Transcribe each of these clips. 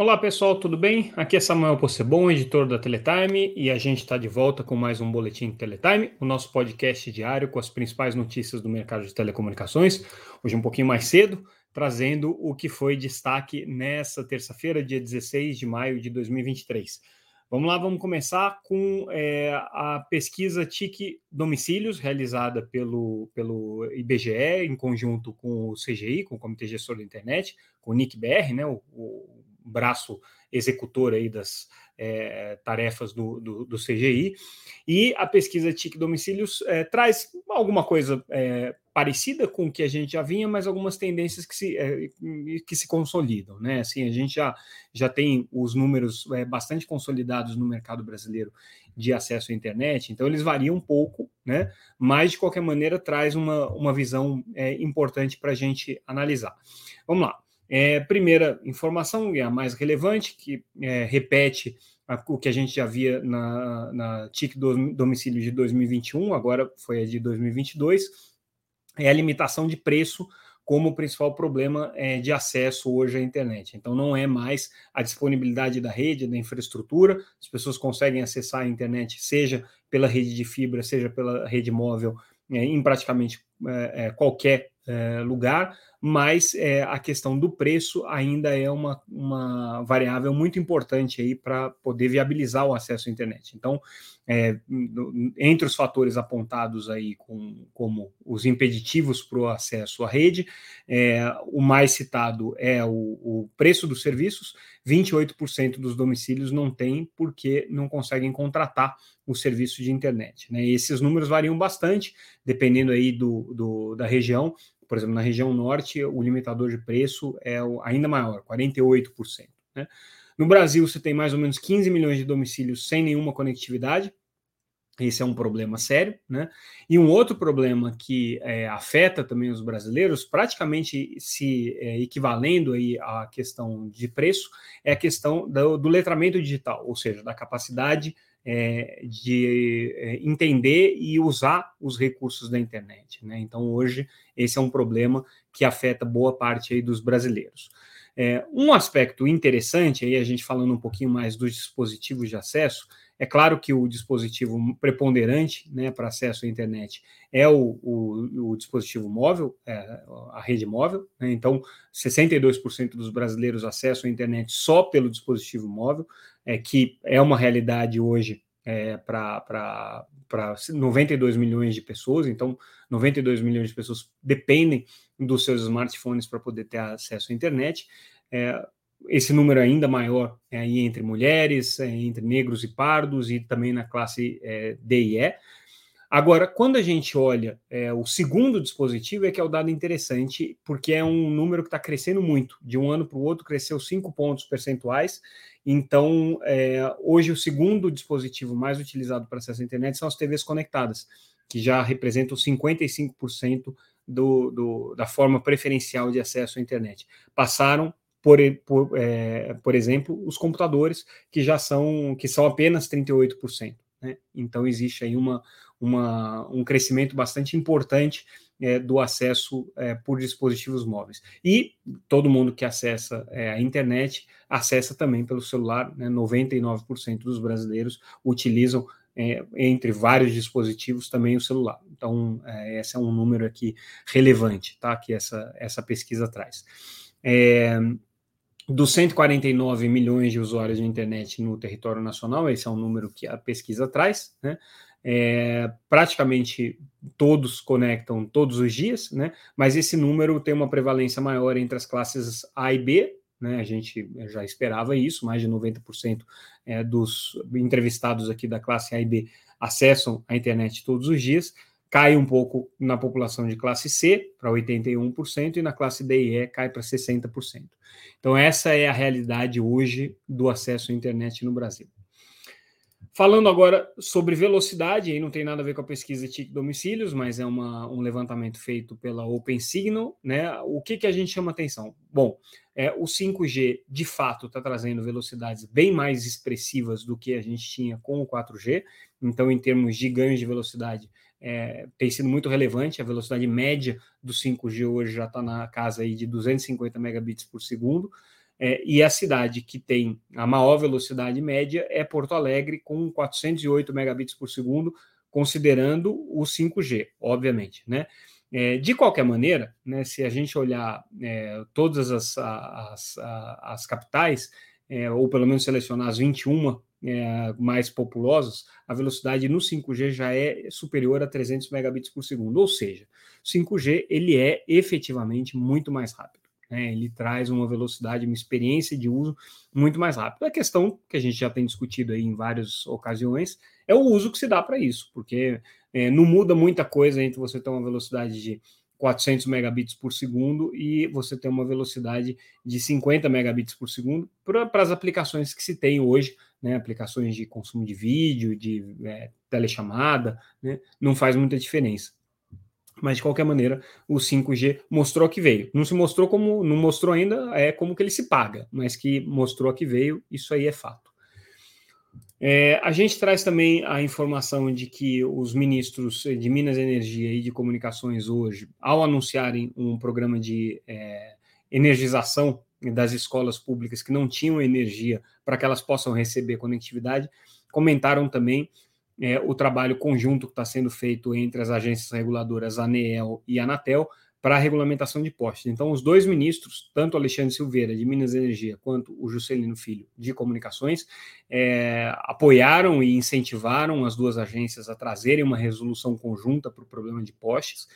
Olá pessoal, tudo bem? Aqui é Samuel Possebon, editor da Teletime, e a gente está de volta com mais um Boletim Teletime, o nosso podcast diário com as principais notícias do mercado de telecomunicações. Hoje um pouquinho mais cedo, trazendo o que foi destaque nessa terça-feira, dia 16 de maio de 2023. Vamos lá, vamos começar com é, a pesquisa TIC Domicílios, realizada pelo, pelo IBGE, em conjunto com o CGI, com o Comitê Gestor da Internet, com o NICBR, né, o, o braço executor aí das é, tarefas do, do, do, CGI. E a pesquisa TIC Domicílios é, traz alguma coisa é, parecida com o que a gente já vinha, mas algumas tendências que se, que se consolidam. Né? Assim, a gente já, já tem os números bastante consolidados no mercado brasileiro de acesso à internet, então eles variam um pouco, né? mas de qualquer maneira traz uma, uma visão importante para a gente analisar. Vamos lá. É, primeira informação, é a mais relevante, que é, repete a, o que a gente já via na, na TIC do domicílio de 2021, agora foi a de 2022, é a limitação de preço como principal problema é, de acesso hoje à internet. Então, não é mais a disponibilidade da rede, da infraestrutura, as pessoas conseguem acessar a internet, seja pela rede de fibra, seja pela rede móvel, é, em praticamente é, é qualquer é, lugar, mas é, a questão do preço ainda é uma, uma variável muito importante aí para poder viabilizar o acesso à internet. Então, é, entre os fatores apontados aí com, como os impeditivos para o acesso à rede, é, o mais citado é o, o preço dos serviços. 28% dos domicílios não tem porque não conseguem contratar o serviço de internet. Né? Esses números variam bastante, dependendo aí do, do da região por exemplo, na região norte, o limitador de preço é ainda maior, 48%. Né? No Brasil, você tem mais ou menos 15 milhões de domicílios sem nenhuma conectividade. Esse é um problema sério, né? E um outro problema que é, afeta também os brasileiros, praticamente se é, equivalendo aí à questão de preço, é a questão do, do letramento digital, ou seja, da capacidade é, de é, entender e usar os recursos da internet. Né? Então, hoje, esse é um problema que afeta boa parte aí dos brasileiros. É, um aspecto interessante, aí a gente falando um pouquinho mais dos dispositivos de acesso, é claro que o dispositivo preponderante né, para acesso à internet é o, o, o dispositivo móvel, é a rede móvel. Né? Então, 62% dos brasileiros acessam a internet só pelo dispositivo móvel, é, que é uma realidade hoje é, para 92 milhões de pessoas. Então, 92 milhões de pessoas dependem dos seus smartphones para poder ter acesso à internet. É, esse número ainda maior é entre mulheres, é, entre negros e pardos e também na classe é, D e E. Agora, quando a gente olha é, o segundo dispositivo, é que é o dado interessante, porque é um número que está crescendo muito. De um ano para o outro, cresceu 5 pontos percentuais. Então, é, hoje, o segundo dispositivo mais utilizado para acesso à internet são as TVs conectadas, que já representam 55% do, do, da forma preferencial de acesso à internet. Passaram por, por, é, por exemplo, os computadores, que já são, que são apenas 38%. Né? Então, existe aí uma, uma, um crescimento bastante importante é, do acesso é, por dispositivos móveis. E todo mundo que acessa é, a internet acessa também pelo celular, né? 99% dos brasileiros utilizam, é, entre vários dispositivos, também o celular. Então, é, esse é um número aqui relevante, tá? Que essa, essa pesquisa traz. É, dos 149 milhões de usuários de internet no território nacional, esse é um número que a pesquisa traz, né? É, praticamente todos conectam todos os dias, né? Mas esse número tem uma prevalência maior entre as classes A e B, né? A gente já esperava isso, mais de 90% é, dos entrevistados aqui da classe A e B acessam a internet todos os dias cai um pouco na população de classe C, para 81%, e na classe D e E cai para 60%. Então, essa é a realidade hoje do acesso à internet no Brasil. Falando agora sobre velocidade, aí não tem nada a ver com a pesquisa TIC domicílios, mas é uma, um levantamento feito pela OpenSignal, né? O que, que a gente chama atenção? Bom, é, o 5G de fato está trazendo velocidades bem mais expressivas do que a gente tinha com o 4G, então, em termos de ganhos de velocidade, é, tem sido muito relevante. A velocidade média do 5G hoje já está na casa aí de 250 megabits por segundo. É, e a cidade que tem a maior velocidade média é Porto Alegre, com 408 megabits por segundo, considerando o 5G, obviamente. Né? É, de qualquer maneira, né, se a gente olhar é, todas as, as, as, capitais, é, ou pelo menos selecionar as 21 é, mais populosas, a velocidade no 5G já é superior a 300 megabits por segundo. Ou seja, o 5G ele é efetivamente muito mais rápido. Né? Ele traz uma velocidade, uma experiência de uso muito mais rápida. A questão que a gente já tem discutido aí em várias ocasiões é o uso que se dá para isso, porque é, não muda muita coisa entre você ter uma velocidade de 400 megabits por segundo e você ter uma velocidade de 50 megabits por segundo para as aplicações que se tem hoje, né, aplicações de consumo de vídeo, de é, telechamada, né, não faz muita diferença. Mas de qualquer maneira, o 5G mostrou que veio. Não se mostrou como, não mostrou ainda é como que ele se paga, mas que mostrou que veio, isso aí é fato. É, a gente traz também a informação de que os ministros de Minas e Energia e de Comunicações hoje, ao anunciarem um programa de é, energização das escolas públicas que não tinham energia para que elas possam receber conectividade, comentaram também é, o trabalho conjunto que está sendo feito entre as agências reguladoras ANEEL e Anatel para a regulamentação de postes. Então, os dois ministros, tanto Alexandre Silveira, de Minas e Energia, quanto o Juscelino Filho, de Comunicações, é, apoiaram e incentivaram as duas agências a trazerem uma resolução conjunta para o problema de postes,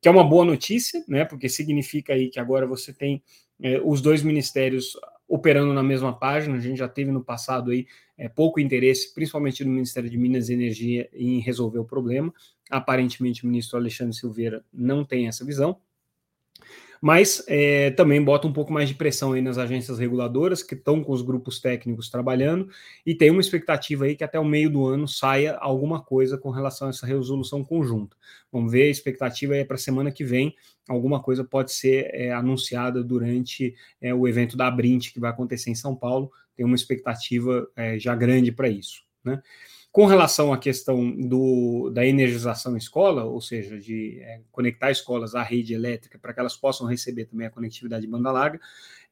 que é uma boa notícia, né, porque significa aí que agora você tem é, os dois ministérios operando na mesma página. A gente já teve no passado aí é, pouco interesse, principalmente no Ministério de Minas e Energia, em resolver o problema. Aparentemente, o ministro Alexandre Silveira não tem essa visão mas é, também bota um pouco mais de pressão aí nas agências reguladoras que estão com os grupos técnicos trabalhando e tem uma expectativa aí que até o meio do ano saia alguma coisa com relação a essa resolução conjunta. Vamos ver, a expectativa é para a semana que vem, alguma coisa pode ser é, anunciada durante é, o evento da Brint que vai acontecer em São Paulo, tem uma expectativa é, já grande para isso, né? Com relação à questão do, da energização escola, ou seja, de é, conectar escolas à rede elétrica para que elas possam receber também a conectividade de banda larga,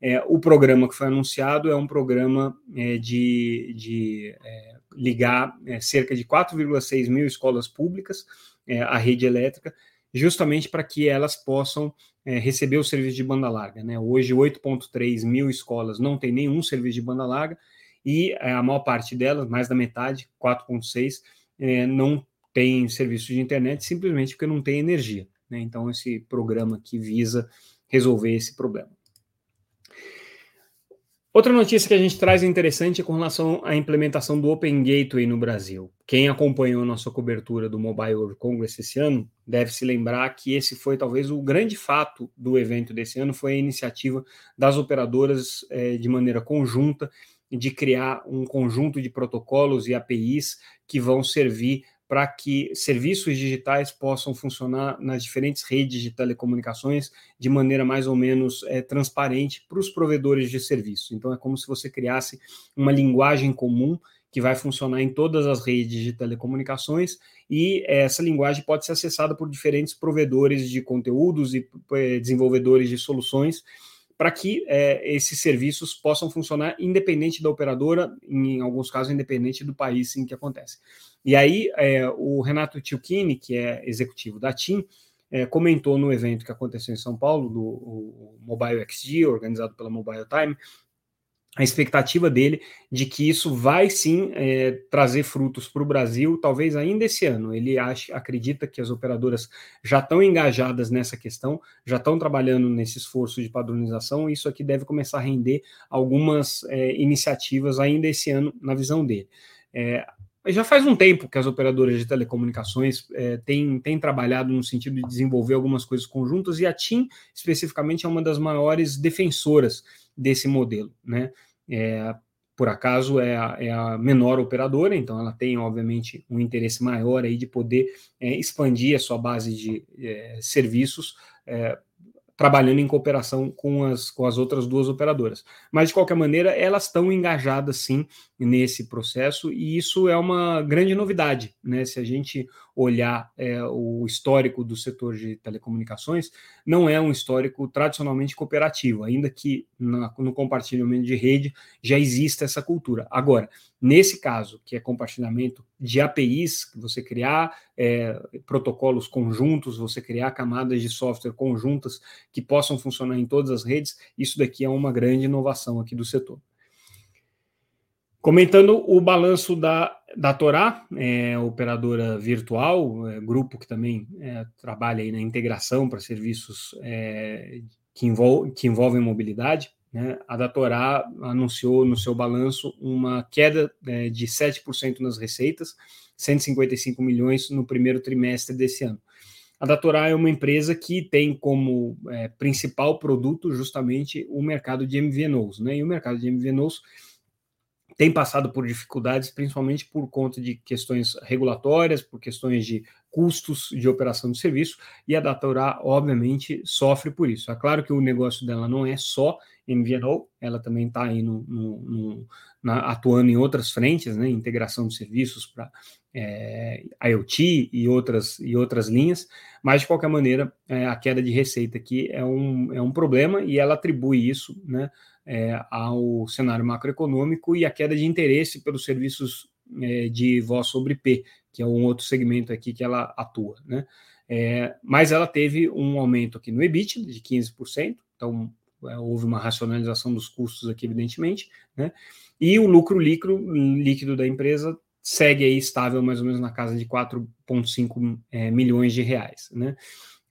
é, o programa que foi anunciado é um programa é, de, de é, ligar é, cerca de 4,6 mil escolas públicas é, à rede elétrica, justamente para que elas possam receber o serviço de banda larga. Né? Hoje, 8,3 mil escolas não têm nenhum serviço de banda larga, e é, a maior parte delas, mais da metade, 4,6, é, não tem serviço de internet simplesmente porque não tem energia. Né? Então, esse programa que visa resolver esse problema. Outra notícia que a gente traz interessante é com relação à implementação do Open Gateway no Brasil. Quem acompanhou nossa cobertura do Mobile World Congress esse ano deve se lembrar que esse foi talvez o grande fato do evento desse ano, foi a iniciativa das operadoras é, de maneira conjunta de criar um conjunto de protocolos e APIs que vão servir para que serviços digitais possam funcionar nas diferentes redes de telecomunicações de maneira mais ou menos é, transparente para os provedores de serviço. Então, é como se você criasse uma linguagem comum que vai funcionar em todas as redes de telecomunicações e essa linguagem pode ser acessada por diferentes provedores de conteúdos e é, desenvolvedores de soluções para que é, esses serviços possam funcionar independente da operadora, em alguns casos independente do país em que acontece. E aí é, o Renato Tilchini, que é executivo da TIM, é, comentou no evento que aconteceu em São Paulo, do Mobile XG, organizado pela Mobile Time, a expectativa dele de que isso vai sim é, trazer frutos para o Brasil, talvez ainda esse ano. Ele acha, acredita que as operadoras já estão engajadas nessa questão, já estão trabalhando nesse esforço de padronização, e isso aqui deve começar a render algumas é, iniciativas ainda esse ano, na visão dele. É, já faz um tempo que as operadoras de telecomunicações é, têm, têm trabalhado no sentido de desenvolver algumas coisas conjuntas, e a TIM, especificamente, é uma das maiores defensoras desse modelo, né? É, por acaso é a, é a, menor operadora, então ela tem, obviamente, um interesse maior aí de poder é, expandir a sua base de é, serviços é, trabalhando em cooperação com as, com as outras duas operadoras. Mas, de qualquer maneira, elas estão engajadas, sim, nesse processo, e isso é uma grande novidade, né? Se a gente olhar é, o histórico do setor de telecomunicações, não é um histórico tradicionalmente cooperativo, ainda que na, no compartilhamento de rede já exista essa cultura. Agora, nesse caso, que é compartilhamento de APIs, você criar é, protocolos conjuntos, você criar camadas de software conjuntas que possam funcionar em todas as redes, isso daqui é uma grande inovação aqui do setor. Comentando o balanço da, da Torá, é, operadora virtual, é, grupo que também é, trabalha na integração para serviços é, que, envol que envolvem mobilidade, né, a da Torá anunciou no seu balanço uma queda é, de 7% nas receitas, 155 milhões no primeiro trimestre desse ano. A Datorá é uma empresa que tem como é, principal produto justamente o mercado de MVNOs, né? E o mercado de MVNOs tem passado por dificuldades, principalmente por conta de questões regulatórias, por questões de custos de operação de serviço, e a Datorá, obviamente, sofre por isso. É claro que o negócio dela não é só MVNO, ela também está aí no, no, no na, atuando em outras frentes, né, integração de serviços para é, IoT e outras, e outras linhas, mas de qualquer maneira é, a queda de receita aqui é um, é um problema e ela atribui isso né, é, ao cenário macroeconômico e a queda de interesse pelos serviços é, de voz sobre IP, que é um outro segmento aqui que ela atua. Né? É, mas ela teve um aumento aqui no EBIT de 15%, então é, houve uma racionalização dos custos aqui, evidentemente, né? E o lucro líquido, líquido da empresa segue aí estável, mais ou menos na casa de 4,5 é, milhões de reais, né?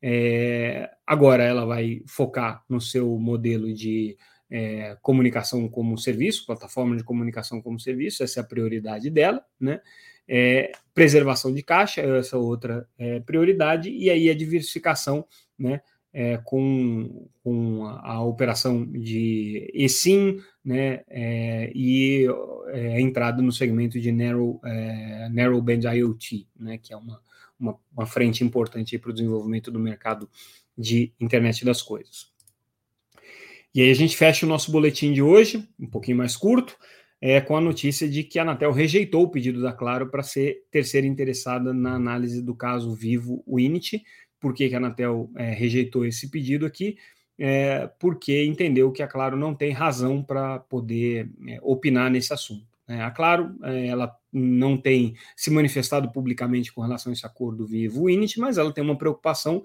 É, agora ela vai focar no seu modelo de é, comunicação como serviço, plataforma de comunicação como serviço, essa é a prioridade dela, né? É, preservação de caixa, essa outra é, prioridade, e aí a diversificação, né? é, com, com a, a, operação de eSIM né, é, e é, a entrada no segmento de Narrow, é, narrow Band IoT, né, que é uma, uma, uma frente importante para o desenvolvimento do mercado de internet das coisas. E aí a gente fecha o nosso boletim de hoje, um pouquinho mais curto, é, com a notícia de que a Anatel rejeitou o pedido da Claro para ser terceira interessada na análise do caso Vivo Unity, por que, que a Anatel é, rejeitou esse pedido aqui? É, porque entendeu que a Claro não tem razão para poder é, opinar nesse assunto. Né? A Claro é, ela não tem se manifestado publicamente com relação a esse acordo Vivo Init, mas ela tem uma preocupação,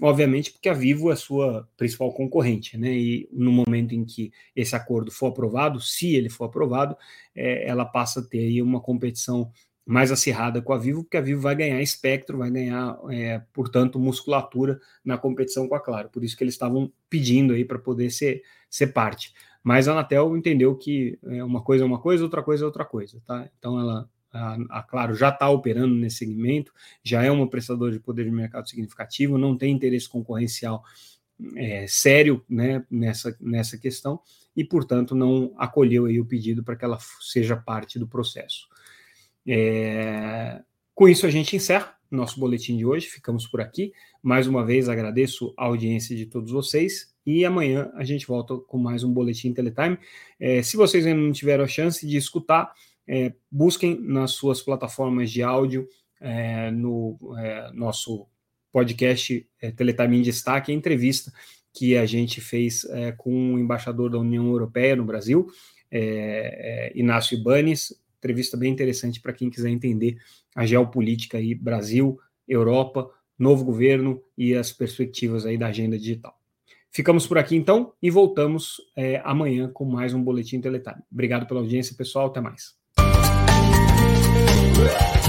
obviamente, porque a Vivo é a sua principal concorrente, né? E no momento em que esse acordo for aprovado, se ele for aprovado, é, ela passa a ter aí uma competição mais acirrada com a Vivo, porque a Vivo vai ganhar espectro, vai ganhar, é, portanto, musculatura na competição com a Claro. Por isso que eles estavam pedindo aí para poder ser, ser parte. Mas a Anatel entendeu que é uma coisa é uma coisa, outra coisa é outra coisa, tá? Então ela a, a Claro já está operando nesse segmento, já é uma prestadora de poder de mercado significativo, não tem interesse concorrencial é, sério né, nessa, nessa questão e, portanto, não acolheu aí o pedido para que ela seja parte do processo. É... Com isso, a gente encerra nosso boletim de hoje. Ficamos por aqui. Mais uma vez, agradeço a audiência de todos vocês. E amanhã a gente volta com mais um Boletim Teletime. É, se vocês ainda não tiveram a chance de escutar, é, busquem nas suas plataformas de áudio, é, no é, nosso podcast é, Teletime em Destaque, a entrevista que a gente fez é, com o embaixador da União Europeia no Brasil, Inácio Ibanes, entrevista bem interessante para quem quiser entender a geopolítica aí, Brasil, Europa, novo governo e as perspectivas aí da agenda digital. Ficamos por aqui então e voltamos é, amanhã com mais um Boletim Teletime. Obrigado pela audiência, pessoal. Até mais. Woo!